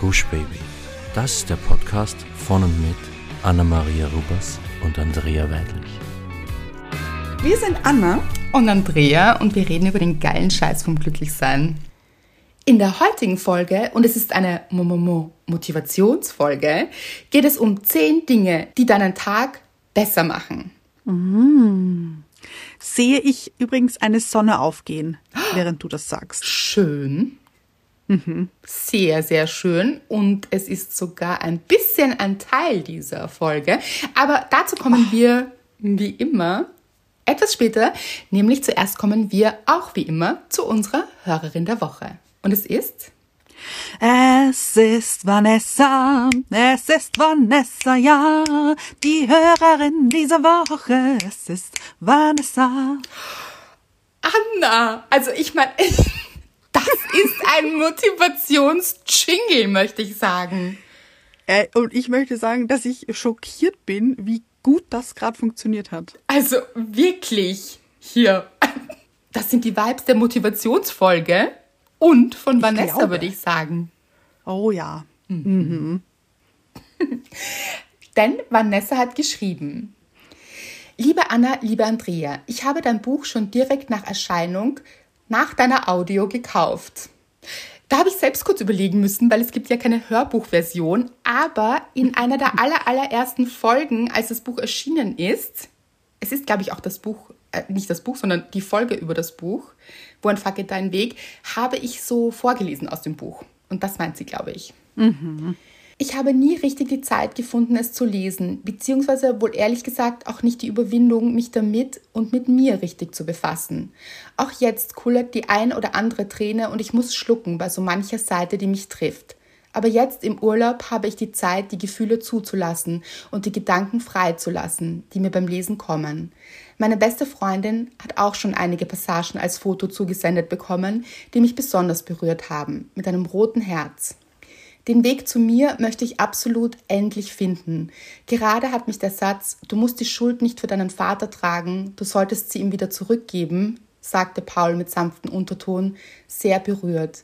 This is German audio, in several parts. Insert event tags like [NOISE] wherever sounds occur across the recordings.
Gush Baby. Das ist der Podcast von und mit Anna-Maria Rubers und Andrea Weidlich. Wir sind Anna und Andrea und wir reden über den geilen Scheiß vom Glücklichsein. In der heutigen Folge, und es ist eine Motivationsfolge, geht es um 10 Dinge, die deinen Tag besser machen. Mm. Sehe ich übrigens eine Sonne aufgehen, [GASPS] während du das sagst. Schön. Sehr, sehr schön. Und es ist sogar ein bisschen ein Teil dieser Folge. Aber dazu kommen wir wie immer etwas später. Nämlich zuerst kommen wir auch wie immer zu unserer Hörerin der Woche. Und es ist Es ist Vanessa, es ist Vanessa, ja, die Hörerin dieser Woche. Es ist Vanessa. Anna. Also ich meine, [LAUGHS] das ist ein Motivationsjingle, möchte ich sagen. Äh, und ich möchte sagen, dass ich schockiert bin, wie gut das gerade funktioniert hat. Also wirklich hier. [LAUGHS] Das sind die Vibes der Motivationsfolge und von Vanessa, glaube. würde ich sagen. Oh ja. [LAUGHS] Denn Vanessa hat geschrieben. Liebe Anna, liebe Andrea, ich habe dein Buch schon direkt nach Erscheinung nach deiner Audio gekauft. Da habe ich selbst kurz überlegen müssen, weil es gibt ja keine Hörbuchversion, aber in einer der aller, allerersten Folgen, als das Buch erschienen ist, es ist, glaube ich, auch das Buch, äh, nicht das Buch, sondern die Folge über das Buch, Wo ein Fuck it dein Weg, habe ich so vorgelesen aus dem Buch. Und das meint sie, glaube ich. Ich habe nie richtig die Zeit gefunden, es zu lesen, beziehungsweise wohl ehrlich gesagt auch nicht die Überwindung, mich damit und mit mir richtig zu befassen. Auch jetzt kullert die ein oder andere Träne und ich muss schlucken bei so mancher Seite, die mich trifft. Aber jetzt im Urlaub habe ich die Zeit, die Gefühle zuzulassen und die Gedanken freizulassen, die mir beim Lesen kommen. Meine beste Freundin hat auch schon einige Passagen als Foto zugesendet bekommen, die mich besonders berührt haben, mit einem roten Herz. Den Weg zu mir möchte ich absolut endlich finden. Gerade hat mich der Satz, du musst die Schuld nicht für deinen Vater tragen, du solltest sie ihm wieder zurückgeben, sagte Paul mit sanftem Unterton, sehr berührt.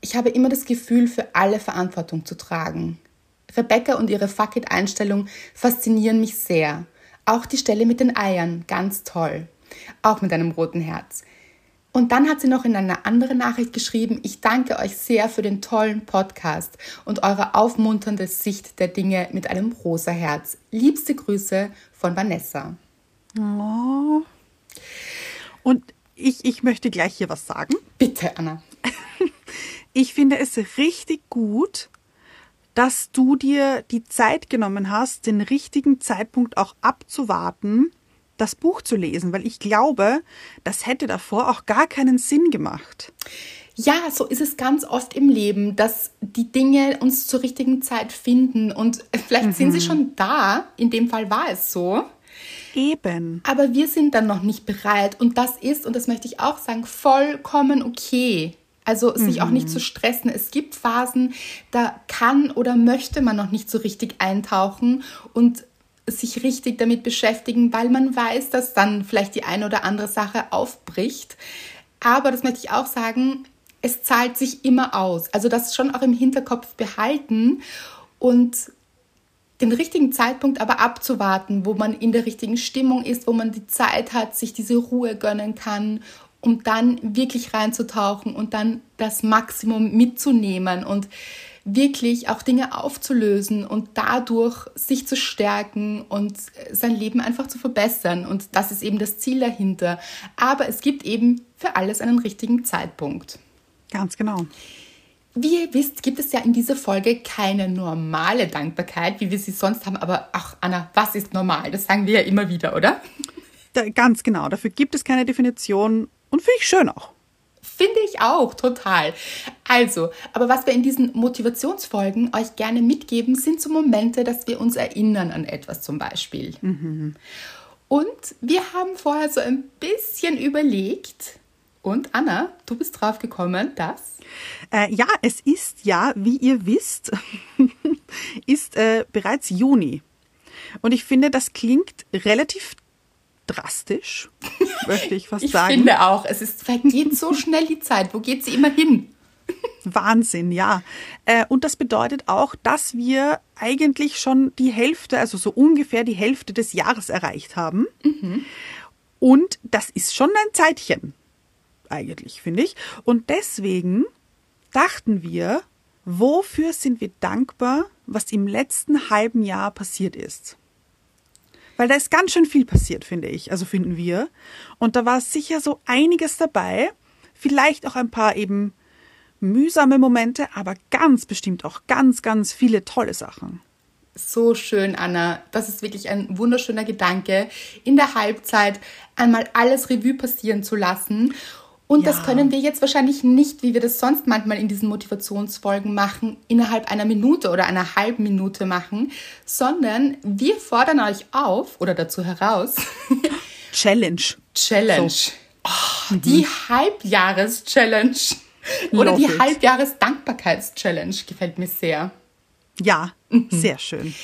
Ich habe immer das Gefühl, für alle Verantwortung zu tragen. Rebecca und ihre Fuck it-Einstellung faszinieren mich sehr. Auch die Stelle mit den Eiern, ganz toll. Auch mit einem roten Herz. Und dann hat sie noch in einer anderen Nachricht geschrieben, ich danke euch sehr für den tollen Podcast und eure aufmunternde Sicht der Dinge mit einem rosa Herz. Liebste Grüße von Vanessa. Oh. Und ich, ich möchte gleich hier was sagen. Bitte, Anna. [LAUGHS] Ich finde es richtig gut, dass du dir die Zeit genommen hast, den richtigen Zeitpunkt auch abzuwarten, das Buch zu lesen, weil ich glaube, das hätte davor auch gar keinen Sinn gemacht. Ja, so ist es ganz oft im Leben, dass die Dinge uns zur richtigen Zeit finden und vielleicht sind sie schon da. In dem Fall war es so. Eben. Aber wir sind dann noch nicht bereit. Und das ist, und das möchte ich auch sagen, vollkommen okay. Also sich auch nicht zu stressen. Es gibt Phasen, da kann oder möchte man noch nicht so richtig eintauchen und sich richtig damit beschäftigen, weil man weiß, dass dann vielleicht die eine oder andere Sache aufbricht. Aber das möchte ich auch sagen, es zahlt sich immer aus. Also das schon auch im Hinterkopf behalten und den richtigen Zeitpunkt aber abzuwarten, wo man in der richtigen Stimmung ist, wo man die Zeit hat, sich diese Ruhe gönnen kann, um dann wirklich reinzutauchen und dann das Maximum mitzunehmen und wirklich auch Dinge aufzulösen und dadurch sich zu stärken und sein Leben einfach zu verbessern. Und das ist eben das Ziel dahinter. Aber es gibt eben für alles einen richtigen Zeitpunkt. Ganz genau. Wie ihr wisst, gibt es ja in dieser Folge keine normale Dankbarkeit, wie wir sie sonst haben. Aber ach, Anna, was ist normal? Das sagen wir ja immer wieder, oder? Da, ganz genau. Dafür gibt es keine Definition und finde ich schön auch. Finde ich auch, total. Also, aber was wir in diesen Motivationsfolgen euch gerne mitgeben, sind so Momente, dass wir uns erinnern an etwas zum Beispiel. Und wir haben vorher so ein bisschen überlegt. Und Anna, du bist drauf gekommen, dass. Äh, ja, es ist ja, wie ihr wisst, [LAUGHS] ist äh, bereits Juni. Und ich finde, das klingt relativ drastisch, [LAUGHS] möchte ich fast Ich sagen. finde auch, es ist, vergeht so schnell die Zeit. Wo geht sie immer hin? [LAUGHS] Wahnsinn, ja. Äh, und das bedeutet auch, dass wir eigentlich schon die Hälfte, also so ungefähr die Hälfte des Jahres erreicht haben. Und das ist schon ein Zeitchen, eigentlich, finde ich. Und deswegen dachten wir, wofür sind wir dankbar, was im letzten halben Jahr passiert ist? Weil da ist ganz schön viel passiert, finde ich, also finden wir. Und da war sicher so einiges dabei, vielleicht auch ein paar eben mühsame Momente, aber ganz bestimmt auch ganz, ganz viele tolle Sachen. So schön, Anna. Das ist wirklich ein wunderschöner Gedanke, in der Halbzeit einmal alles Revue passieren zu lassen. Und Ja. das können wir jetzt wahrscheinlich nicht, wie wir das sonst manchmal in diesen Motivationsfolgen machen, innerhalb einer Minute oder einer halben Minute machen, sondern wir fordern euch auf oder dazu heraus, [LAUGHS] Challenge. Challenge. Oh, Die Halbjahres-Challenge. Oder Love die it. Halbjahres-Dankbarkeits-Challenge gefällt mir sehr. Ja, sehr schön.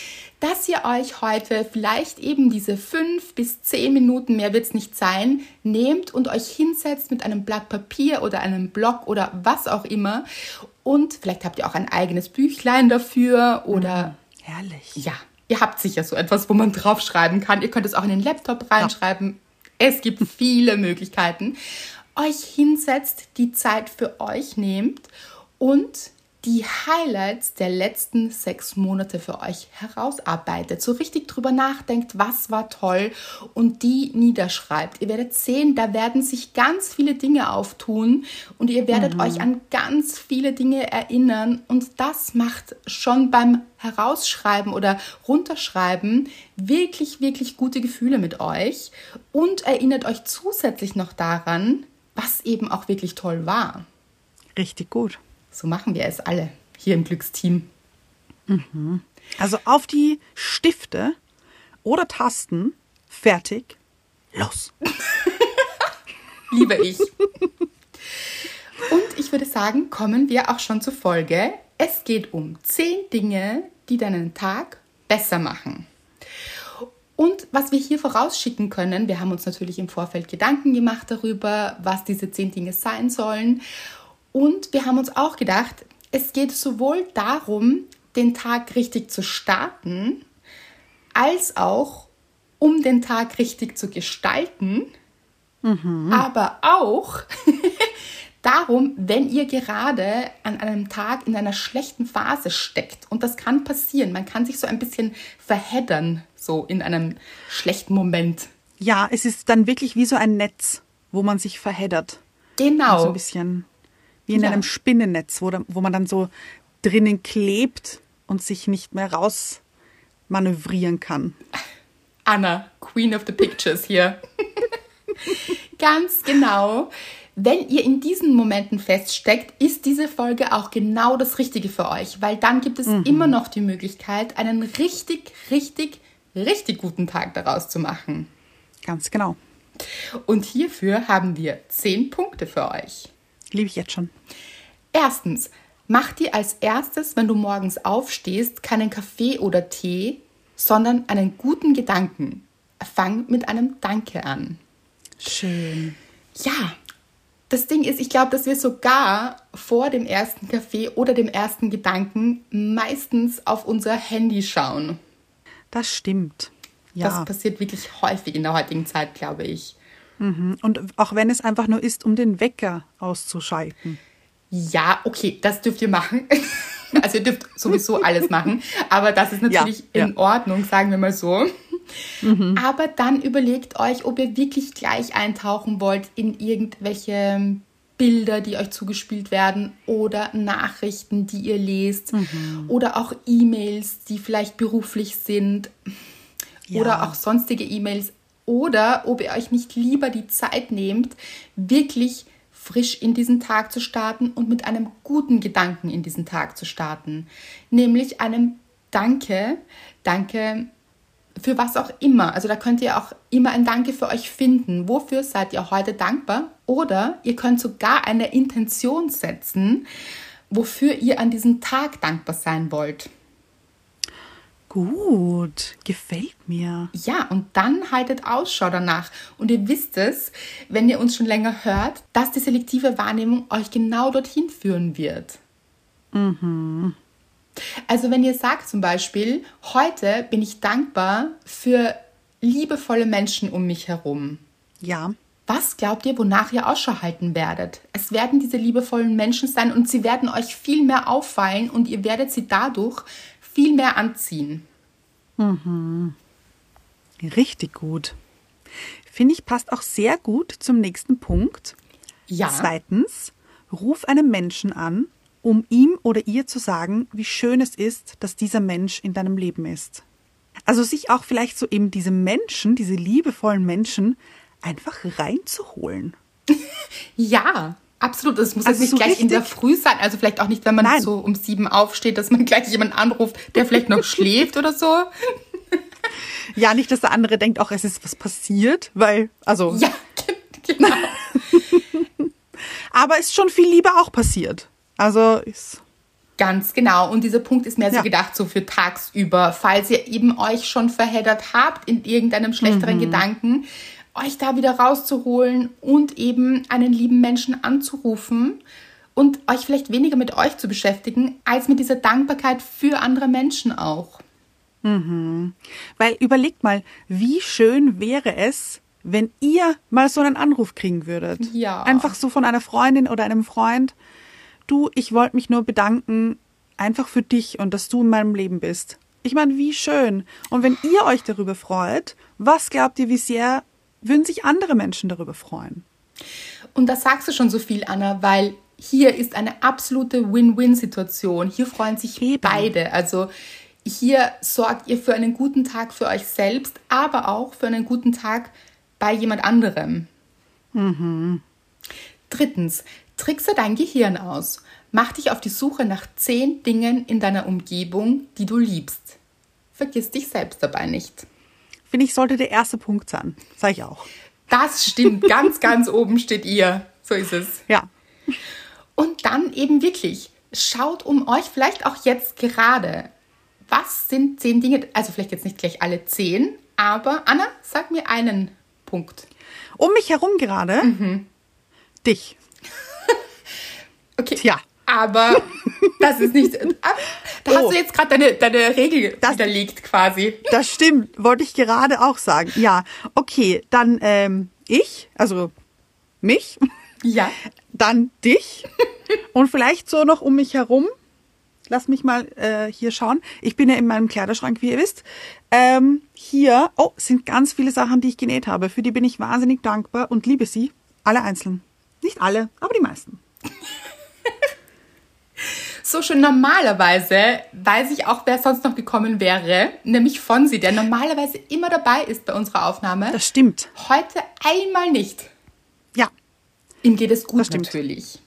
Dass ihr euch heute vielleicht eben diese fünf bis zehn Minuten, mehr wird es nicht sein, nehmt und euch hinsetzt mit einem Blatt Papier oder einem Block oder was auch immer. Und vielleicht habt ihr auch ein eigenes Büchlein dafür oder Herrlich. ja, ihr habt sicher so etwas, wo man draufschreiben kann. Ihr könnt es auch in den Laptop reinschreiben. Es gibt viele Möglichkeiten. Euch hinsetzt, die Zeit für euch nehmt und die Highlights der letzten sechs Monate für euch herausarbeitet. So richtig drüber nachdenkt, was war toll und die niederschreibt. Ihr werdet sehen, da werden sich ganz viele Dinge auftun und ihr werdet euch an ganz viele Dinge erinnern und das macht schon beim Herausschreiben oder Runterschreiben wirklich, wirklich gute Gefühle mit euch und erinnert euch zusätzlich noch daran, was eben auch wirklich toll war. Richtig gut. So machen wir es alle hier im Glücksteam. Also auf die Stifte oder Tasten. Fertig. Los. [LAUGHS] Liebe ich. Und ich würde sagen, kommen wir auch schon zur Folge. Es geht um zehn Dinge, die deinen Tag besser machen. Und was wir hier vorausschicken können, wir haben uns natürlich im Vorfeld Gedanken gemacht darüber, was diese zehn Dinge sein sollen. Und wir haben uns auch gedacht, es geht sowohl darum, den Tag richtig zu starten, als auch um den Tag richtig zu gestalten, aber auch [LAUGHS] darum, wenn ihr gerade an einem Tag in einer schlechten Phase steckt. Und das kann passieren. Man kann sich so ein bisschen verheddern, so in einem schlechten Moment. Ja, es ist dann wirklich wie so ein Netz, wo man sich verheddert. Genau. So ein bisschen wie in Ja. einem Spinnennetz, wo, wo man dann so drinnen klebt und sich nicht mehr raus manövrieren kann. Anna, Queen of the Pictures hier. [LAUGHS] Ganz genau. Wenn ihr in diesen Momenten feststeckt, ist diese Folge auch genau das Richtige für euch, weil dann gibt es immer noch die Möglichkeit, einen richtig, richtig, richtig guten Tag daraus zu machen. Ganz genau. Und hierfür haben wir zehn Punkte für euch. Liebe ich jetzt schon. Erstens, mach dir als erstes, wenn du morgens aufstehst, keinen Kaffee oder Tee, sondern einen guten Gedanken. Fang mit einem Danke an. Schön. Ja, das Ding ist, ich glaube, dass wir sogar vor dem ersten Kaffee oder dem ersten Gedanken meistens auf unser Handy schauen. Das stimmt. Ja. Das passiert wirklich häufig in der heutigen Zeit, glaube ich. Und auch wenn es einfach nur ist, um den Wecker auszuschalten. Ja, okay, das dürft ihr machen. [LAUGHS] Also ihr dürft sowieso alles machen, aber das ist natürlich Ja, in ja. Ordnung, sagen wir mal so. Aber dann überlegt euch, ob ihr wirklich gleich eintauchen wollt in irgendwelche Bilder, die euch zugespielt werden oder Nachrichten, die ihr lest oder auch E-Mails, die vielleicht beruflich sind Ja. oder auch sonstige E-Mails oder ob ihr euch nicht lieber die Zeit nehmt, wirklich frisch in diesen Tag zu starten und mit einem guten Gedanken in diesen Tag zu starten, nämlich einem Danke, Danke für was auch immer. Also da könnt ihr auch immer ein Danke für euch finden. Wofür seid ihr heute dankbar? Oder ihr könnt sogar eine Intention setzen, wofür ihr an diesem Tag dankbar sein wollt. Gut, gefällt mir. Ja, und dann haltet Ausschau danach. Und ihr wisst es, wenn ihr uns schon länger hört, dass die selektive Wahrnehmung euch genau dorthin führen wird. Also wenn ihr sagt zum Beispiel, heute bin ich dankbar für liebevolle Menschen um mich herum. Ja. Was glaubt ihr, wonach ihr Ausschau halten werdet? Es werden diese liebevollen Menschen sein und sie werden euch viel mehr auffallen und ihr werdet sie dadurch viel mehr anziehen. Richtig gut. Finde ich, passt auch sehr gut zum nächsten Punkt. Ja. Zweitens, ruf einen Menschen an, um ihm oder ihr zu sagen, wie schön es ist, dass dieser Mensch in deinem Leben ist. Also sich auch vielleicht so eben diese Menschen, diese liebevollen Menschen, einfach reinzuholen. [LAUGHS] Ja, absolut. Es muss Also jetzt nicht so gleich in der Früh sein. Also vielleicht auch nicht, wenn man Nein. so um sieben aufsteht, dass man [LAUGHS] gleich jemanden anruft, der vielleicht noch [LAUGHS] schläft oder so. Ja, nicht, dass der andere denkt, auch es ist was passiert, weil, also, Ja, genau. aber ist schon viel Liebe auch passiert. Also ist, Ganz genau. Und dieser Punkt ist mehr so Ja. gedacht, so für tagsüber, falls ihr eben euch schon verheddert habt in irgendeinem Mhm. schlechteren Gedanken, euch da wieder rauszuholen und eben einen lieben Menschen anzurufen und euch vielleicht weniger mit euch zu beschäftigen, als mit dieser Dankbarkeit für andere Menschen auch. weil überlegt mal, wie schön wäre es, wenn ihr mal so einen Anruf kriegen würdet. Ja. Einfach so von einer Freundin oder einem Freund. Du, ich wollte mich nur bedanken, einfach für dich und dass du in meinem Leben bist. Ich meine, wie schön. Und wenn ihr euch darüber freut, was glaubt ihr, wie sehr würden sich andere Menschen darüber freuen? Und da sagst du schon so viel, Anna, weil hier ist eine absolute Win-Win-Situation. Hier freuen sich Eben. beide. Also hier sorgt ihr für einen guten Tag für euch selbst, aber auch für einen guten Tag bei jemand anderem. Drittens, trickse dein Gehirn aus. Mach dich auf die Suche nach zehn Dingen in deiner Umgebung, die du liebst. Vergiss dich selbst dabei nicht. Finde ich, sollte der erste Punkt sein. Sag ich auch. Das stimmt, ganz, ganz oben steht ihr. So ist es. Ja. Und dann eben wirklich, schaut um euch, vielleicht auch jetzt gerade. Was sind zehn Dinge, also vielleicht jetzt nicht gleich alle zehn, aber Anna, sag mir einen Punkt. Um mich herum gerade. Dich. [LAUGHS] Okay. Tja. Aber das ist nicht. Da hast Oh. du jetzt gerade deine, deine Regel Das- widerlegt quasi. Das stimmt, wollte ich gerade auch sagen. Ja, okay, dann ähm, ich, also mich, Ja. dann dich und vielleicht so noch um mich herum. Lass mich mal äh, hier schauen. Ich bin ja in meinem Kleiderschrank, wie ihr wisst. Ähm, hier, oh, sind ganz viele Sachen, die ich genäht habe. Für die bin ich wahnsinnig dankbar und liebe sie. Alle einzeln. Nicht alle, aber die meisten. So schon normalerweise weiß ich auch, wer sonst noch gekommen wäre, nämlich Fonsi, der normalerweise immer dabei ist bei unserer Aufnahme. Das stimmt. Heute einmal nicht. Ja, Ihm geht es gut Das stimmt. natürlich.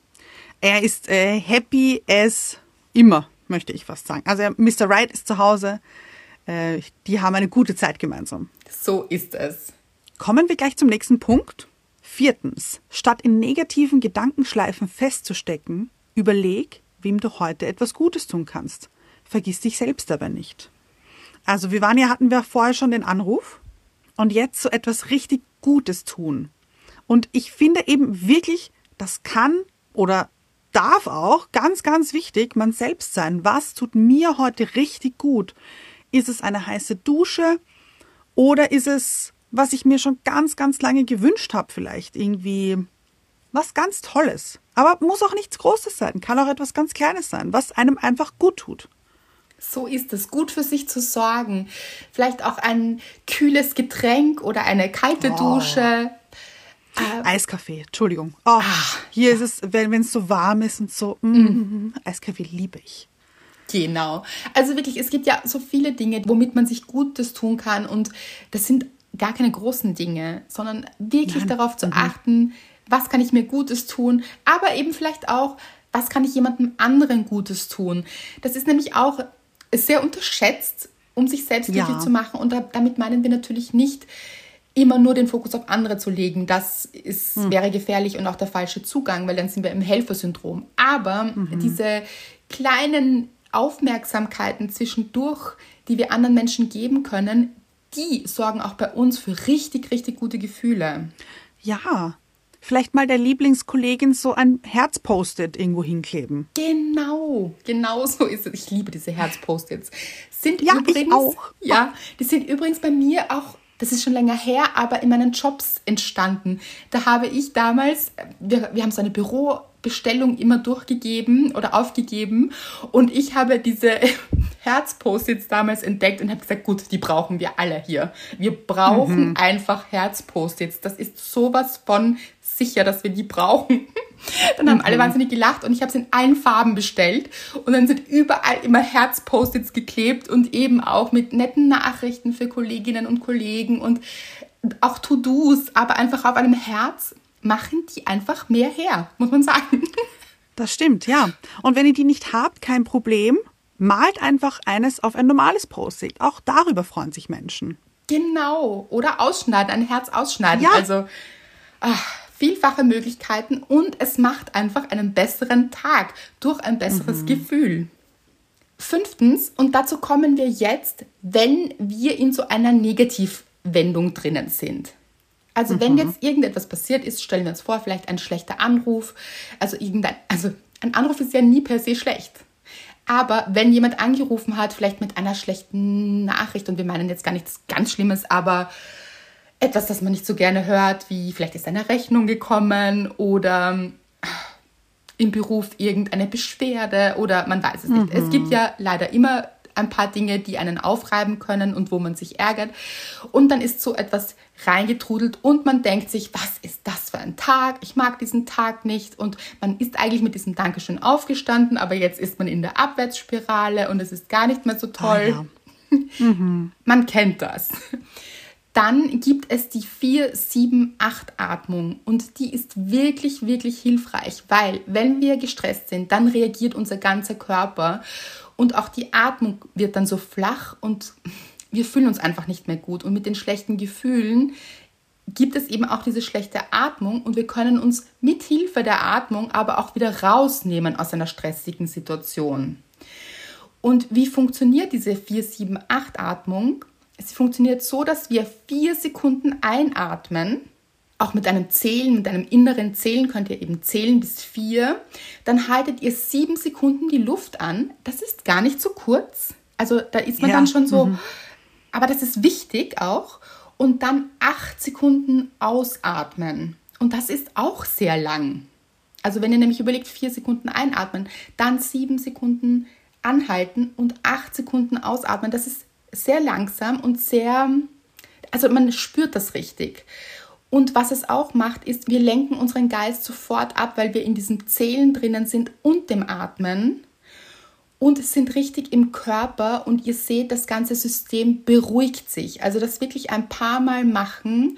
Er ist äh, happy as immer, möchte ich fast sagen. Also Mr. Right ist zu Hause. Äh, die haben eine gute Zeit gemeinsam. So ist es. Kommen wir gleich zum nächsten Punkt. Viertens, statt in negativen Gedankenschleifen festzustecken, überleg, wem du heute etwas Gutes tun kannst. Vergiss dich selbst dabei nicht. Also wir waren ja, hatten wir vorher schon den Anruf und jetzt so etwas richtig Gutes tun. Und ich finde eben wirklich, das kann oder darf auch ganz, ganz wichtig man selbst sein. Was tut mir heute richtig gut? Ist es eine heiße Dusche? Oder ist es, was ich mir schon ganz, ganz lange gewünscht habe, vielleicht irgendwie was ganz Tolles? Aber muss auch nichts Großes sein, kann auch etwas ganz Kleines sein, was einem einfach gut tut. So ist es. Gut für sich zu sorgen. Vielleicht auch ein kühles Getränk oder eine kalte Dusche. Eiskaffee, Entschuldigung. Oh, hier ist es, wenn es so warm ist und so, mm, Eiskaffee liebe ich. Genau. Also wirklich, es gibt ja so viele Dinge, womit man sich Gutes tun kann. Und das sind gar keine großen Dinge, sondern wirklich Nein. darauf zu achten, was kann ich mir Gutes tun, aber eben vielleicht auch, was kann ich jemandem anderen Gutes tun. Das ist nämlich auch sehr unterschätzt, um sich selbst Ja. glücklich zu machen. Und da, damit meinen wir natürlich nicht, immer nur den Fokus auf andere zu legen. Das ist, wäre gefährlich und auch der falsche Zugang, weil dann sind wir im Helfersyndrom. Aber diese kleinen Aufmerksamkeiten zwischendurch, die wir anderen Menschen geben können, die sorgen auch bei uns für richtig, richtig gute Gefühle. Ja, vielleicht mal der Lieblingskollegin so ein Herz-Post-it irgendwo hinkleben. Genau, genau so ist es. Ich liebe diese Herz-Post-its. Sind Ja, ich übrigens, auch. Ja, die sind übrigens bei mir auch, das ist schon länger her, aber in meinen Jobs entstanden. Da habe ich damals, wir, wir haben so eine Bürobestellung immer durchgegeben oder aufgegeben und ich habe diese [LAUGHS] Herz-Post-its damals entdeckt und habe gesagt, gut, die brauchen wir alle hier. Wir brauchen einfach Herz-Post-its. Das ist sowas von sicher, dass wir die brauchen. [LAUGHS] Dann haben alle wahnsinnig gelacht und ich habe es in allen Farben bestellt und dann sind überall immer Herz-Post-its geklebt und eben auch mit netten Nachrichten für Kolleginnen und Kollegen und auch To-Dos, aber einfach auf einem Herz machen die einfach mehr her, muss man sagen. [LAUGHS] Das stimmt, ja. Und wenn ihr die nicht habt, kein Problem. Malt einfach eines auf ein normales Post-it. Auch darüber freuen sich Menschen. Genau. Oder ausschneiden, ein Herz ausschneiden. Ja. Also ach, vielfache Möglichkeiten und es macht einfach einen besseren Tag durch ein besseres Gefühl. Fünftens, und dazu kommen wir jetzt, wenn wir in so einer Negativwendung drinnen sind. Also wenn jetzt irgendetwas passiert ist, stellen wir uns vor, vielleicht ein schlechter Anruf. Also irgendein, also ein Anruf ist ja nie per se schlecht. Aber wenn jemand angerufen hat, vielleicht mit einer schlechten Nachricht, und wir meinen jetzt gar nichts ganz Schlimmes, aber etwas, das man nicht so gerne hört, wie vielleicht ist eine Rechnung gekommen oder im Beruf irgendeine Beschwerde oder man weiß es nicht. Es gibt ja leider immer ein paar Dinge, die einen aufreiben können und wo man sich ärgert. Und dann ist so etwas reingetrudelt und man denkt sich, was ist das für ein Tag? Ich mag diesen Tag nicht. Und man ist eigentlich mit diesem Dankeschön aufgestanden, aber jetzt ist man in der Abwärtsspirale und es ist gar nicht mehr so toll. [LAUGHS] Man kennt das. Dann gibt es die 4-7-8-Atmung und die ist wirklich, wirklich hilfreich, weil wenn wir gestresst sind, dann reagiert unser ganzer Körper und auch die Atmung wird dann so flach und wir fühlen uns einfach nicht mehr gut. Und mit den schlechten Gefühlen gibt es eben auch diese schlechte Atmung und wir können uns mit Hilfe der Atmung aber auch wieder rausnehmen aus einer stressigen Situation. Und wie funktioniert diese 4-7-8-Atmung? Es funktioniert so, dass wir vier Sekunden einatmen. Auch mit einem Zählen, mit einem inneren Zählen könnt ihr eben zählen bis vier. Dann haltet ihr sieben Sekunden die Luft an. Das ist gar nicht so kurz. Also da ist man Ja, dann schon so, aber das ist wichtig auch. Und dann acht Sekunden ausatmen. Und das ist auch sehr lang. Also wenn ihr nämlich überlegt, vier Sekunden einatmen, dann sieben Sekunden anhalten und acht Sekunden ausatmen, das ist sehr langsam und sehr, also man spürt das richtig. Und was es auch macht, ist, wir lenken unseren Geist sofort ab, weil wir in diesem Zählen drinnen sind und dem Atmen und sind richtig im Körper und ihr seht, das ganze System beruhigt sich. Also das wirklich ein paar Mal machen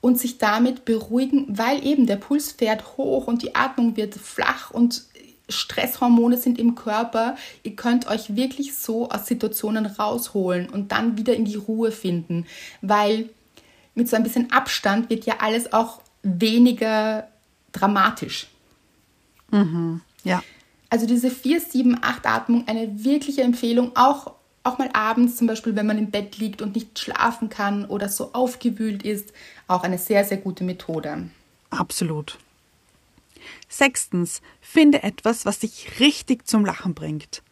und sich damit beruhigen, weil eben der Puls fährt hoch und die Atmung wird flach und Stresshormone sind im Körper. Ihr könnt euch wirklich so aus Situationen rausholen und dann wieder in die Ruhe finden, weil mit so ein bisschen Abstand wird ja alles auch weniger dramatisch. Ja. Also diese 4-7-8-Atmung, eine wirkliche Empfehlung, auch, auch mal abends zum Beispiel, wenn man im Bett liegt und nicht schlafen kann oder so aufgewühlt ist, auch eine sehr, sehr gute Methode. Absolut. Sechstens, finde etwas, was dich richtig zum Lachen bringt.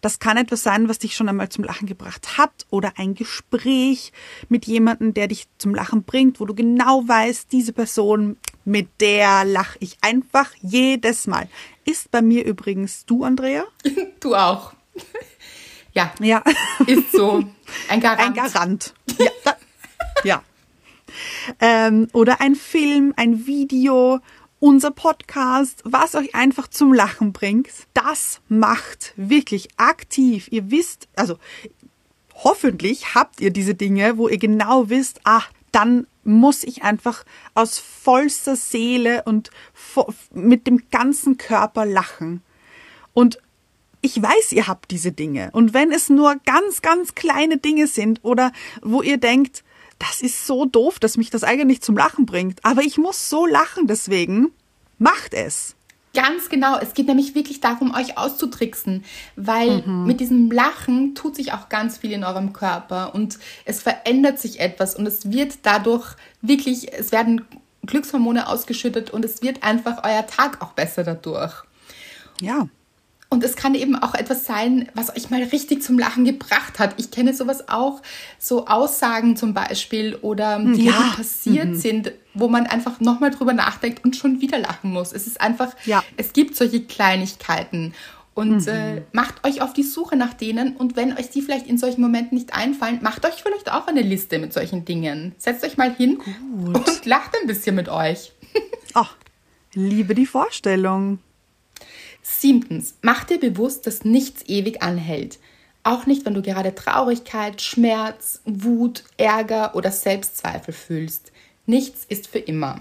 Das kann etwas sein, was dich schon einmal zum Lachen gebracht hat oder ein Gespräch mit jemandem, der dich zum Lachen bringt, wo du genau weißt, diese Person, mit der lache ich einfach jedes Mal. Ist bei mir übrigens du, Andrea? [LAUGHS] Du auch. Ja, Ja. ist so. Ein Garant. Ein Garant. Ja. ja. Ähm, oder ein Film, ein Video, unser Podcast, was euch einfach zum Lachen bringt. Das macht wirklich aktiv. Ihr wisst, also hoffentlich habt ihr diese Dinge, wo ihr genau wisst, ah, dann muss ich einfach aus vollster Seele und mit dem ganzen Körper lachen. Und ich weiß, ihr habt diese Dinge. Und wenn es nur ganz, ganz kleine Dinge sind oder wo ihr denkt, das ist so doof, dass mich das eigentlich zum Lachen bringt, aber ich muss so lachen deswegen, macht es. Ganz genau. Es geht nämlich wirklich darum, euch auszutricksen, weil mit diesem Lachen tut sich auch ganz viel in eurem Körper und es verändert sich etwas und es wird dadurch wirklich, es werden Glückshormone ausgeschüttet und es wird einfach euer Tag auch besser dadurch. Ja. Und es kann eben auch etwas sein, was euch mal richtig zum Lachen gebracht hat. Ich kenne sowas auch, so Aussagen zum Beispiel oder Dinge, Ja. die passiert sind, wo man einfach nochmal drüber nachdenkt und schon wieder lachen muss. Es ist einfach, Ja. es gibt solche Kleinigkeiten. Und äh, macht euch auf die Suche nach denen und wenn euch die vielleicht in solchen Momenten nicht einfallen, macht euch vielleicht auch eine Liste mit solchen Dingen. Setzt euch mal hin und lacht ein bisschen mit euch. [LAUGHS] Oh, liebe die Vorstellung. Siebtens, mach dir bewusst, dass nichts ewig anhält. Auch nicht, wenn du gerade Traurigkeit, Schmerz, Wut, Ärger oder Selbstzweifel fühlst. Nichts ist für immer.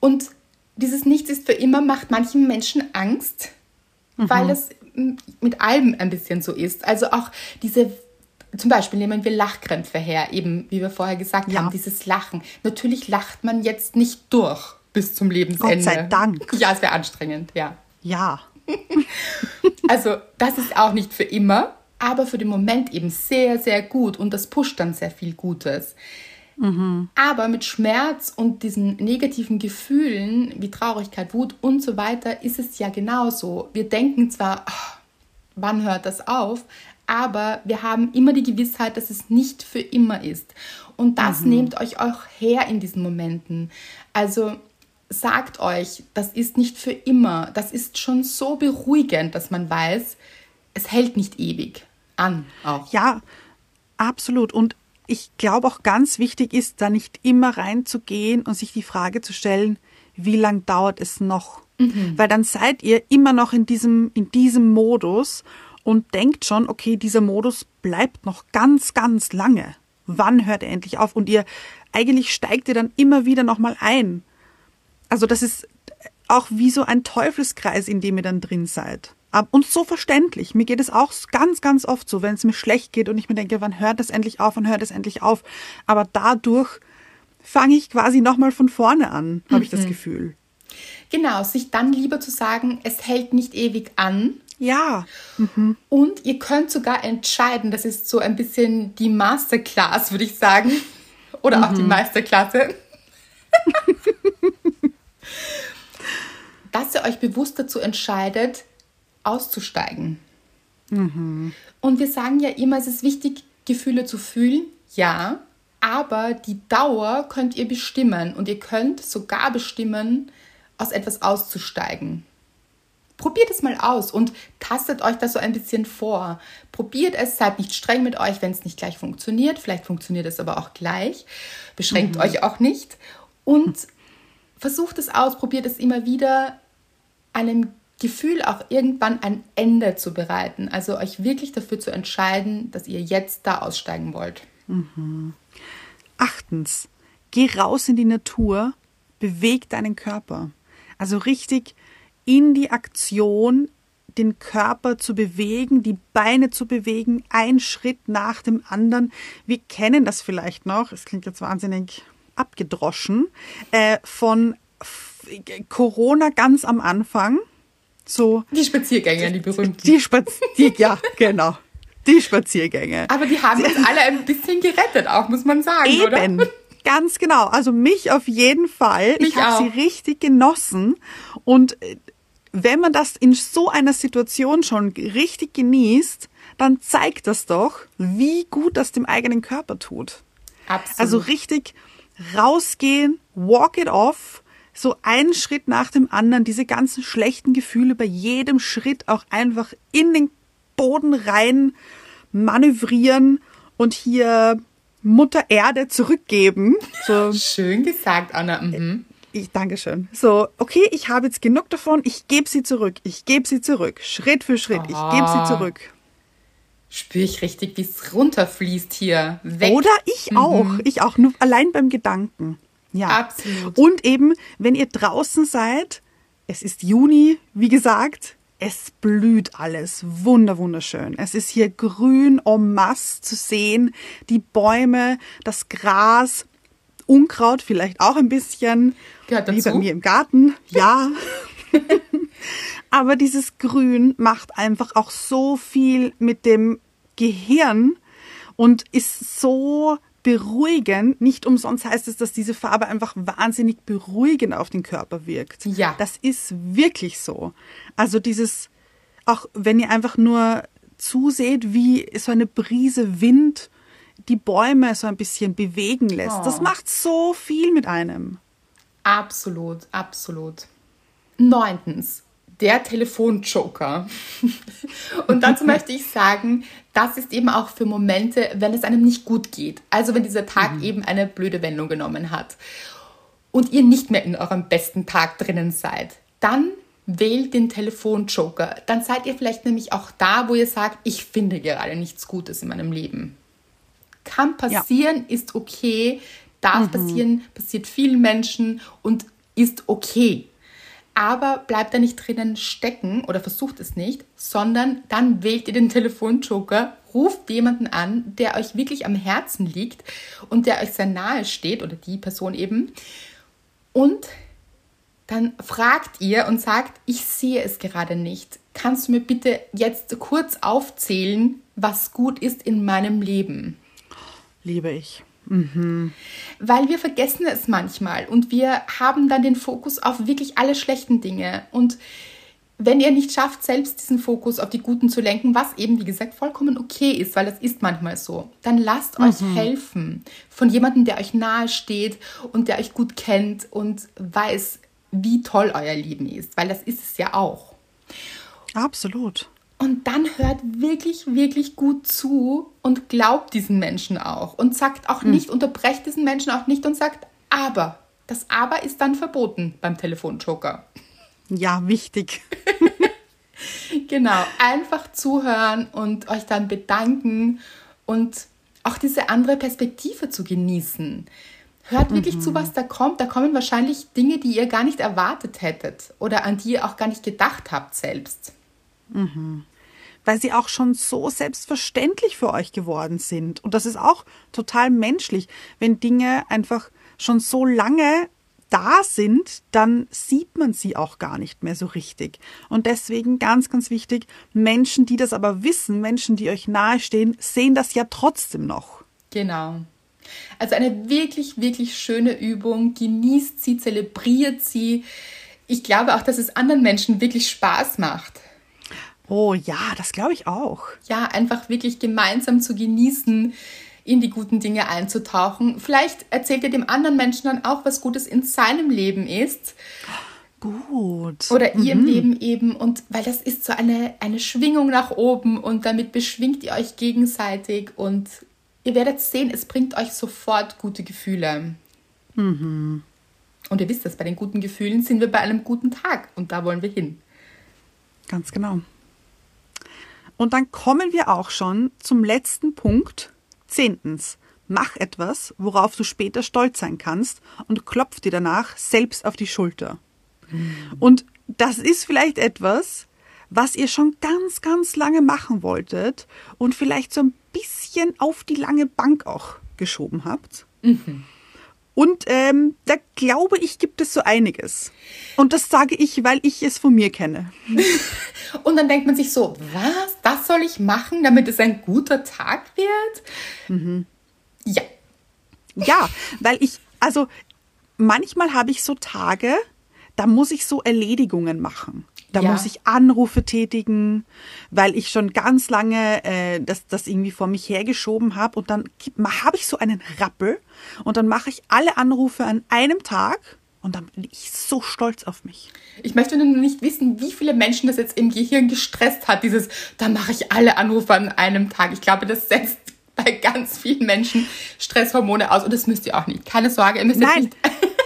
Und dieses Nichts ist für immer macht manchen Menschen Angst, weil es mit allem ein bisschen so ist. Also auch diese, zum Beispiel nehmen wir Lachkrämpfe her, eben wie wir vorher gesagt Ja. haben, dieses Lachen. Natürlich lacht man jetzt nicht durch bis zum Lebensende. Gott sei Dank. Ja, es wäre anstrengend, ja. Ja. [LAUGHS] Also das ist auch nicht für immer, aber für den Moment eben sehr, sehr gut und das pusht dann sehr viel Gutes. Aber mit Schmerz und diesen negativen Gefühlen wie Traurigkeit, Wut und so weiter ist es ja genauso. Wir denken zwar, "Ah, wann hört das auf? Aber wir haben immer die Gewissheit, dass es nicht für immer ist. Und das nehmt euch auch her in diesen Momenten. Also sagt euch, das ist nicht für immer. Das ist schon so beruhigend, dass man weiß, es hält nicht ewig an. Auch. Ja, absolut. Und ich glaube auch ganz wichtig ist, da nicht immer reinzugehen und sich die Frage zu stellen, wie lang dauert es noch? Weil dann seid ihr immer noch in diesem, in diesem Modus und denkt schon, okay, dieser Modus bleibt noch ganz, ganz lange. Wann hört er endlich auf? Und ihr, eigentlich steigt ihr dann immer wieder nochmal ein. Also das ist auch wie so ein Teufelskreis, in dem ihr dann drin seid. Und so verständlich. Mir geht es auch ganz, ganz oft so, wenn es mir schlecht geht und ich mir denke, wann hört das endlich auf, wann hört das endlich auf. Aber dadurch fange ich quasi nochmal von vorne an, habe ich das Gefühl. Genau, sich dann lieber zu sagen, es hält nicht ewig an. Ja, Und ihr könnt sogar entscheiden, das ist so ein bisschen die Masterclass, würde ich sagen. Oder auch die Meisterklasse. [LAUGHS] dass ihr euch bewusst dazu entscheidet, auszusteigen. Und wir sagen ja immer, es ist wichtig, Gefühle zu fühlen, ja, aber die Dauer könnt ihr bestimmen und ihr könnt sogar bestimmen, aus etwas auszusteigen. Probiert es mal aus und tastet euch das so ein bisschen vor. Probiert es, seid nicht streng mit euch, wenn es nicht gleich funktioniert. Vielleicht funktioniert es aber auch gleich. Beschränkt euch auch nicht. Und versucht es aus, probiert es immer wieder, einem Gefühl auch irgendwann ein Ende zu bereiten. Also euch wirklich dafür zu entscheiden, dass ihr jetzt da aussteigen wollt. Achtens, geh raus in die Natur, beweg deinen Körper. Also richtig in die Aktion, den Körper zu bewegen, die Beine zu bewegen, ein Schritt nach dem anderen. Wir kennen das vielleicht noch, es klingt jetzt wahnsinnig abgedroschen, äh, von Corona ganz am Anfang. So Die Spaziergänge, die berühmten. die Spaz die, ja, genau. Die Spaziergänge. Aber die haben uns alle ein bisschen gerettet, auch muss man sagen, Eben. oder? Ganz genau. Also mich auf jeden Fall. Mich ich habe sie richtig genossen. Und äh, wenn man das in so einer Situation schon richtig genießt, dann zeigt das doch, wie gut das dem eigenen Körper tut. Absolut. Also richtig rausgehen, walk it off, so einen Schritt nach dem anderen, diese ganzen schlechten Gefühle bei jedem Schritt auch einfach in den Boden rein manövrieren und hier Mutter Erde zurückgeben. So, [LAUGHS] Schön gesagt, Anna. Mhm. ich danke schön. So, okay, ich habe jetzt genug davon, ich gebe sie zurück, ich gebe sie zurück, Schritt für Schritt, ich gebe sie Ah. zurück. Spüre ich richtig, wie es runterfließt hier. Weg. Oder ich auch. Ich auch. Nur allein beim Gedanken. Ja. Absolut. Und eben, wenn ihr draußen seid, es ist Juni, wie gesagt, es blüht alles. Wunder, wunderschön. Es ist hier grün en masse zu sehen. Die Bäume, das Gras, Unkraut vielleicht auch ein bisschen. Gehört Wie bei dazu? mir im Garten. Ja. [LAUGHS] [LAUGHS] Aber dieses Grün macht einfach auch so viel mit dem Gehirn und ist so beruhigend. Nicht umsonst heißt es, dass diese Farbe einfach wahnsinnig beruhigend auf den Körper wirkt. Ja. Das ist wirklich so. Also dieses, auch wenn ihr einfach nur zuseht, wie so eine Brise Wind die Bäume so ein bisschen bewegen lässt. Oh. Das macht so viel mit einem. Absolut, absolut. Neuntens, der Telefonjoker. Und dazu möchte ich sagen, das ist eben auch für Momente, wenn es einem nicht gut geht. Also wenn dieser Tag eben eine blöde Wendung genommen hat und ihr nicht mehr in eurem besten Tag drinnen seid, dann wählt den Telefonjoker. Dann seid ihr vielleicht nämlich auch da, wo ihr sagt, ich finde gerade nichts Gutes in meinem Leben. Kann passieren, ist okay, darf passieren, passiert vielen Menschen und ist okay. Aber bleibt da nicht drinnen stecken oder versucht es nicht, sondern dann wählt ihr den Telefonjoker, ruft jemanden an, der euch wirklich am Herzen liegt und der euch sehr nahe steht oder die Person eben. Und dann fragt ihr und sagt, ich sehe es gerade nicht. Kannst du mir bitte jetzt kurz aufzählen, was gut ist in meinem Leben? Liebe ich. Weil wir vergessen es manchmal und wir haben dann den Fokus auf wirklich alle schlechten Dinge. Und wenn ihr nicht schafft, selbst diesen Fokus auf die guten zu lenken, was eben, wie gesagt, vollkommen okay ist, weil das ist manchmal so, dann lasst euch helfen von jemandem, der euch nahe steht und der euch gut kennt und weiß, wie toll euer Leben ist, weil das ist es ja auch. Absolut. Und dann hört wirklich, wirklich gut zu und glaubt diesen Menschen auch und sagt auch nicht, unterbrecht diesen Menschen auch nicht und sagt, aber. Das aber ist dann verboten beim Telefonjoker. Ja, wichtig. [LAUGHS] Genau, einfach zuhören und euch dann bedanken und auch diese andere Perspektive zu genießen. Hört wirklich zu, was da kommt. Da kommen wahrscheinlich Dinge, die ihr gar nicht erwartet hättet oder an die ihr auch gar nicht gedacht habt selbst. Weil sie auch schon so selbstverständlich für euch geworden sind. Und das ist auch total menschlich. Wenn Dinge einfach schon so lange da sind, dann sieht man sie auch gar nicht mehr so richtig. Und deswegen ganz, ganz wichtig, Menschen, die das aber wissen, Menschen, die euch nahestehen, sehen das ja trotzdem noch. Genau. Also eine wirklich, wirklich schöne Übung. Genießt sie, zelebriert sie. Ich glaube auch, dass es anderen Menschen wirklich Spaß macht. Oh ja, das glaube ich auch. Ja, einfach wirklich gemeinsam zu genießen, in die guten Dinge einzutauchen. Vielleicht erzählt ihr dem anderen Menschen dann auch, was Gutes in seinem Leben ist Gut. oder ihrem Leben eben. Und weil das ist so eine, eine Schwingung nach oben und damit beschwingt ihr euch gegenseitig und ihr werdet sehen, es bringt euch sofort gute Gefühle. Und ihr wisst das, bei den guten Gefühlen sind wir bei einem guten Tag und da wollen wir hin. Ganz genau. Und dann kommen wir auch schon zum letzten Punkt. Zehntens. Mach etwas, worauf du später stolz sein kannst und klopf dir danach selbst auf die Schulter. Und das ist vielleicht etwas, was ihr schon ganz, ganz lange machen wolltet und vielleicht so ein bisschen auf die lange Bank auch geschoben habt. Und ähm, da glaube ich, gibt es so einiges. Und das sage ich, weil ich es von mir kenne. [LAUGHS] Und dann denkt man sich so, was, das soll ich machen, damit es ein guter Tag wird? Ja, Ja, weil ich, also manchmal habe ich so Tage, da muss ich so Erledigungen machen. Da Ja. muss ich Anrufe tätigen, weil ich schon ganz lange äh, das, das irgendwie vor mich hergeschoben habe. Und dann habe ich so einen Rappel und dann mache ich alle Anrufe an einem Tag und dann bin ich so stolz auf mich. ich möchte nur nicht wissen, wie viele Menschen das jetzt im Gehirn gestresst hat, dieses, da mache ich alle Anrufe an einem Tag. Ich glaube, das setzt bei ganz vielen Menschen Stresshormone aus und das müsst ihr auch nicht. Keine Sorge, ihr müsst jetzt Nein. nicht [LAUGHS]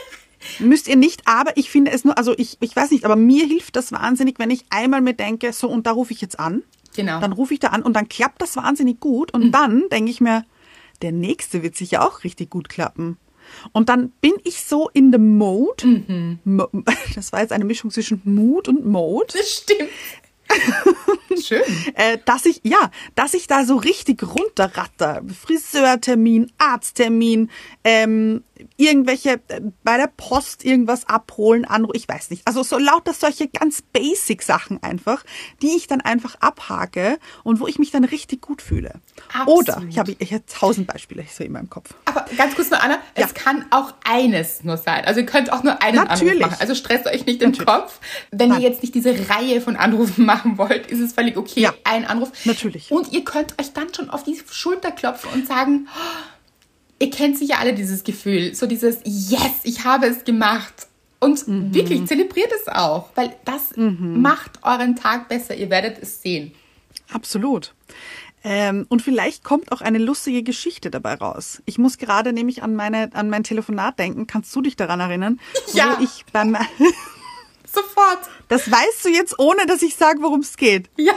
Müsst ihr nicht, aber ich finde es nur, also ich, ich weiß nicht, aber mir hilft das wahnsinnig, wenn ich einmal mir denke, so und da rufe ich jetzt an. Genau. Dann rufe ich da an und dann klappt das wahnsinnig gut und dann denke ich mir, der nächste wird sicher auch richtig gut klappen. Und dann bin ich so in the mode. Mo [LAUGHS] das war jetzt eine Mischung zwischen Mood und Mode, Das stimmt. [LAUGHS] Schön. äh, dass ich, ja, dass ich da so richtig runterratter. Friseurtermin, Arzttermin, ähm, irgendwelche äh, bei der Post irgendwas abholen, anrufen, ich weiß nicht. Also so lauter solche ganz basic Sachen einfach, die ich dann einfach abhake und wo ich mich dann richtig gut fühle. Absolut. Oder ich habe ich habe tausend Beispiele so in meinem Kopf. Aber ganz kurz noch, Anna, Ja. es kann auch eines nur sein. Also ihr könnt auch nur einen Natürlich. Anruf machen. Also stresst euch nicht Natürlich. Kopf. Wenn Nein. ihr jetzt nicht diese Reihe von Anrufen [LAUGHS] machen wollt, ist es völlig okay. Ja. Ein Anruf. Natürlich. Und ihr könnt euch dann schon auf die Schulter klopfen und sagen, oh, ihr kennt sicher alle dieses Gefühl. So dieses, yes, ich habe es gemacht. Und Mhm. wirklich zelebriert es auch, weil das macht euren Tag besser. Ihr werdet es sehen. Absolut. Ähm, und vielleicht kommt auch eine lustige Geschichte dabei raus. Ich muss gerade nämlich an meine an mein Telefonat denken. Kannst du dich daran erinnern? [LAUGHS] Ja. Ich beim [LAUGHS] [LAUGHS] Sofort. Das weißt du jetzt, ohne dass ich sage, worum es geht. Ja.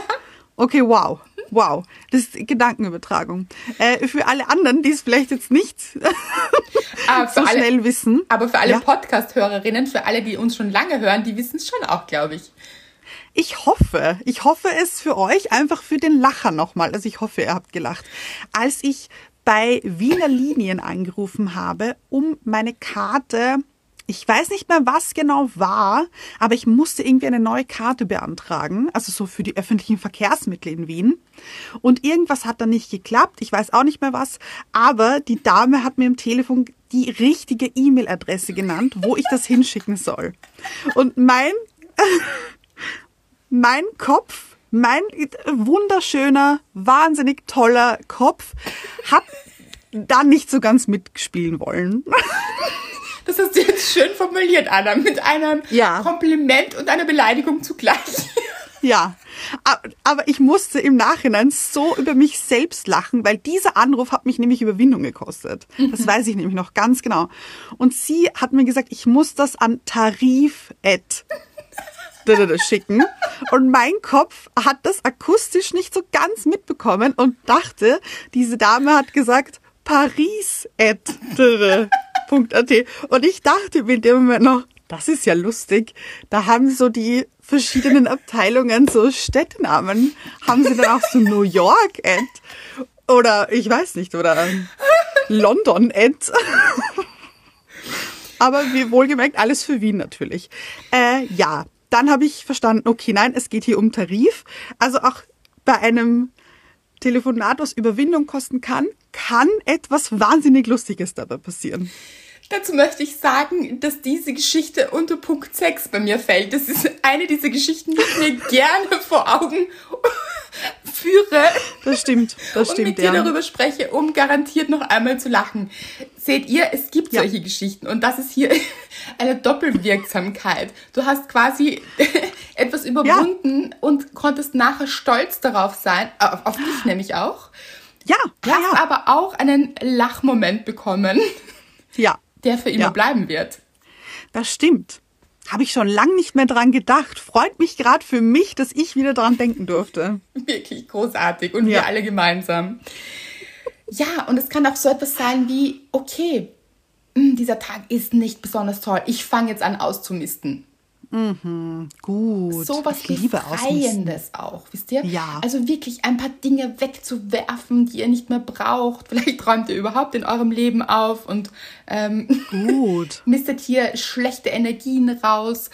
Okay, wow. Wow. Das ist Gedankenübertragung. Äh, für alle anderen, die es vielleicht jetzt nicht Aber [LAUGHS] für so alle, schnell wissen. Aber für alle Ja. Podcast-Hörerinnen, für alle, die uns schon lange hören, die wissen es schon auch, glaube ich. Ich hoffe, ich hoffe es für euch, einfach für den Lacher nochmal. Also ich hoffe, ihr habt gelacht. Als ich bei Wiener Linien angerufen habe, um meine Karte, ich weiß nicht mehr, was genau war, aber ich musste irgendwie eine neue Karte beantragen, also so für die öffentlichen Verkehrsmittel in Wien. Und irgendwas hat dann nicht geklappt, ich weiß auch nicht mehr was, aber die Dame hat mir im Telefon die richtige E-Mail-Adresse genannt, wo ich das hinschicken soll. Und mein [LAUGHS] mein Kopf, mein wunderschöner, wahnsinnig toller Kopf hat da nicht so ganz mitspielen wollen. [LAUGHS] Das hast du jetzt schön formuliert, Anna, mit einem Ja. Kompliment und einer Beleidigung zugleich. Ja, aber ich musste im Nachhinein so über mich selbst lachen, weil dieser Anruf hat mich nämlich Überwindung gekostet. Das weiß ich nämlich noch ganz genau. Und sie hat mir gesagt, ich muss das an Tarif schicken. Und mein Kopf hat das akustisch nicht so ganz mitbekommen und dachte, diese Dame hat gesagt, paris.at. Und ich dachte mir in dem Moment noch, das ist ja lustig. Da haben so die verschiedenen Abteilungen so Städtenamen. Haben sie dann auch so New York at oder ich weiß nicht, oder London at. [LAUGHS] Aber wie wohlgemerkt, alles für Wien natürlich. Äh, ja, dann habe ich verstanden, okay, nein, es geht hier um Tarif. Also auch bei einem Telefonat, was Überwindung kosten kann, kann etwas wahnsinnig Lustiges dabei passieren. Dazu möchte ich sagen, dass diese Geschichte unter Punkt 6 bei mir fällt. Das ist eine dieser Geschichten, die ich mir [LAUGHS] gerne vor Augen [LAUGHS] führe Das stimmt, das und stimmt, mit dir ja. darüber spreche, um garantiert noch einmal zu lachen. Seht ihr, es gibt Ja. solche Geschichten und das ist hier [LAUGHS] eine Doppelwirksamkeit. Du hast quasi etwas überwunden und konntest nachher stolz darauf sein, auf, auf dich nämlich auch. Ja, ja, Hast ja. aber auch einen Lachmoment bekommen, Ja, der für immer Ja. bleiben wird. das stimmt. Habe ich schon lang nicht mehr dran gedacht. Freut mich gerade für mich, dass ich wieder dran denken durfte. [LAUGHS] Wirklich großartig und wir Ja. alle gemeinsam. Ja, und es kann auch so etwas sein wie, okay, mh, dieser Tag ist nicht besonders toll. Ich fange jetzt an auszumisten. Gut. So was. Befreiendes auch, wisst ihr? Ja. Also wirklich ein paar Dinge wegzuwerfen, die ihr nicht mehr braucht. Vielleicht räumt ihr überhaupt in eurem Leben auf und ähm, Gut. [LAUGHS] mistet hier schlechte Energien raus.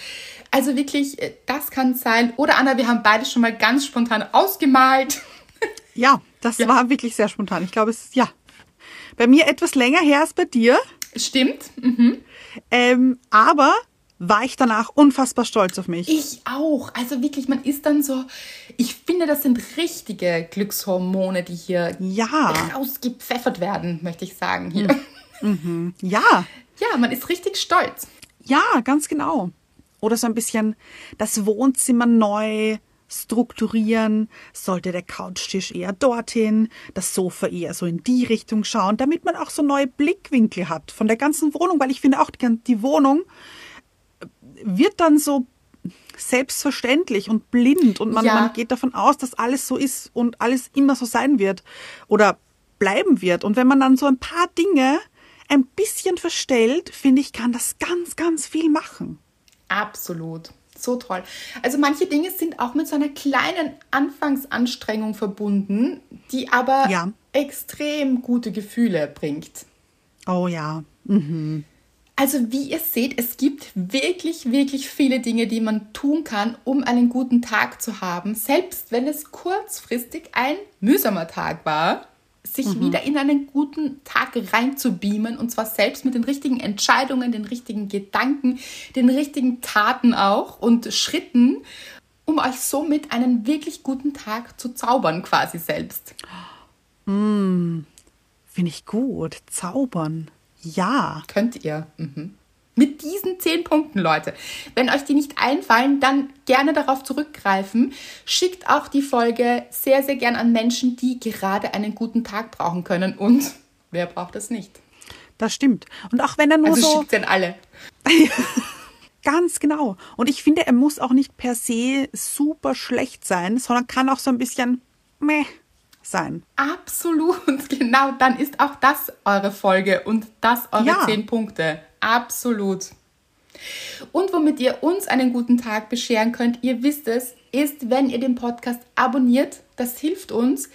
Also wirklich, äh, das kann sein. Oder Anna, wir haben beide schon mal ganz spontan ausgemalt. [LAUGHS] Ja, das Ja. war wirklich sehr spontan. Ich glaube, es ist, ja. Bei mir etwas länger her als bei dir. Stimmt. Mhm. Ähm, aber war ich danach unfassbar stolz auf mich. Ich auch. Also wirklich, man ist dann so. Ich finde, das sind richtige Glückshormone, die hier Ja. rausgepfeffert werden, möchte ich sagen. Hier. Ja. Ja, man ist richtig stolz. Ja, ganz genau. Oder so ein bisschen das Wohnzimmer neu strukturieren. Sollte der Couchtisch eher dorthin, das Sofa eher so in die Richtung schauen, damit man auch so neue Blickwinkel hat von der ganzen Wohnung, weil ich finde auch die Wohnung wird dann so selbstverständlich und blind und man, Ja. man geht davon aus, dass alles so ist und alles immer so sein wird oder bleiben wird. Und wenn man dann so ein paar Dinge ein bisschen verstellt, finde ich, kann das ganz, ganz viel machen. Absolut. So toll. Also manche Dinge sind auch mit so einer kleinen Anfangsanstrengung verbunden, die aber Ja. extrem gute Gefühle bringt. Oh ja. Also wie ihr seht, es gibt wirklich, wirklich viele Dinge, die man tun kann, um einen guten Tag zu haben, selbst wenn es kurzfristig ein mühsamer Tag war sich wieder in einen guten Tag reinzubeamen und zwar selbst mit den richtigen Entscheidungen, den richtigen Gedanken, den richtigen Taten auch und Schritten, um euch somit einen wirklich guten Tag zu zaubern quasi selbst. Finde ich gut. Zaubern. Ja. Könnt ihr. Mhm. Mit diesen zehn Punkten, Leute. Wenn euch die nicht einfallen, dann gerne darauf zurückgreifen. Schickt auch die Folge sehr, sehr gern an Menschen, die gerade einen guten Tag brauchen können. Und wer braucht das nicht? Das stimmt. Und auch wenn er nur Also so. schickt an alle. [LAUGHS] Ganz genau. Und ich finde, er muss auch nicht per se super schlecht sein, sondern kann auch so ein bisschen meh sein. Absolut, [LAUGHS] genau. Dann ist auch das eure Folge und das eure Ja. zehn Punkte. Absolut. Und womit ihr uns einen guten Tag bescheren könnt, ihr wisst es, ist, wenn ihr den Podcast abonniert. Das hilft uns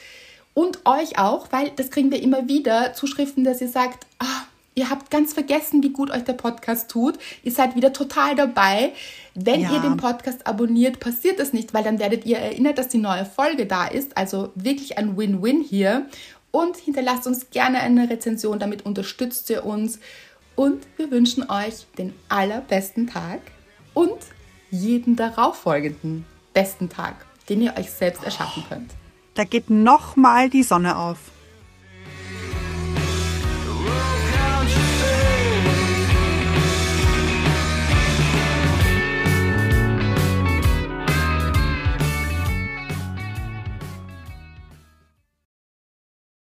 und euch auch, weil das kriegen wir immer wieder Zuschriften, dass ihr sagt, ah, ihr habt ganz vergessen, wie gut euch der Podcast tut. Ihr seid wieder total dabei. Wenn Ja. ihr den Podcast abonniert, passiert das nicht, weil dann werdet ihr erinnert, dass die neue Folge da ist. Also wirklich ein Win-Win hier. Und hinterlasst uns gerne eine Rezension, damit unterstützt ihr uns. Und wir wünschen euch den allerbesten Tag und jeden darauffolgenden besten Tag, den ihr euch selbst erschaffen könnt. Da geht noch mal die Sonne auf.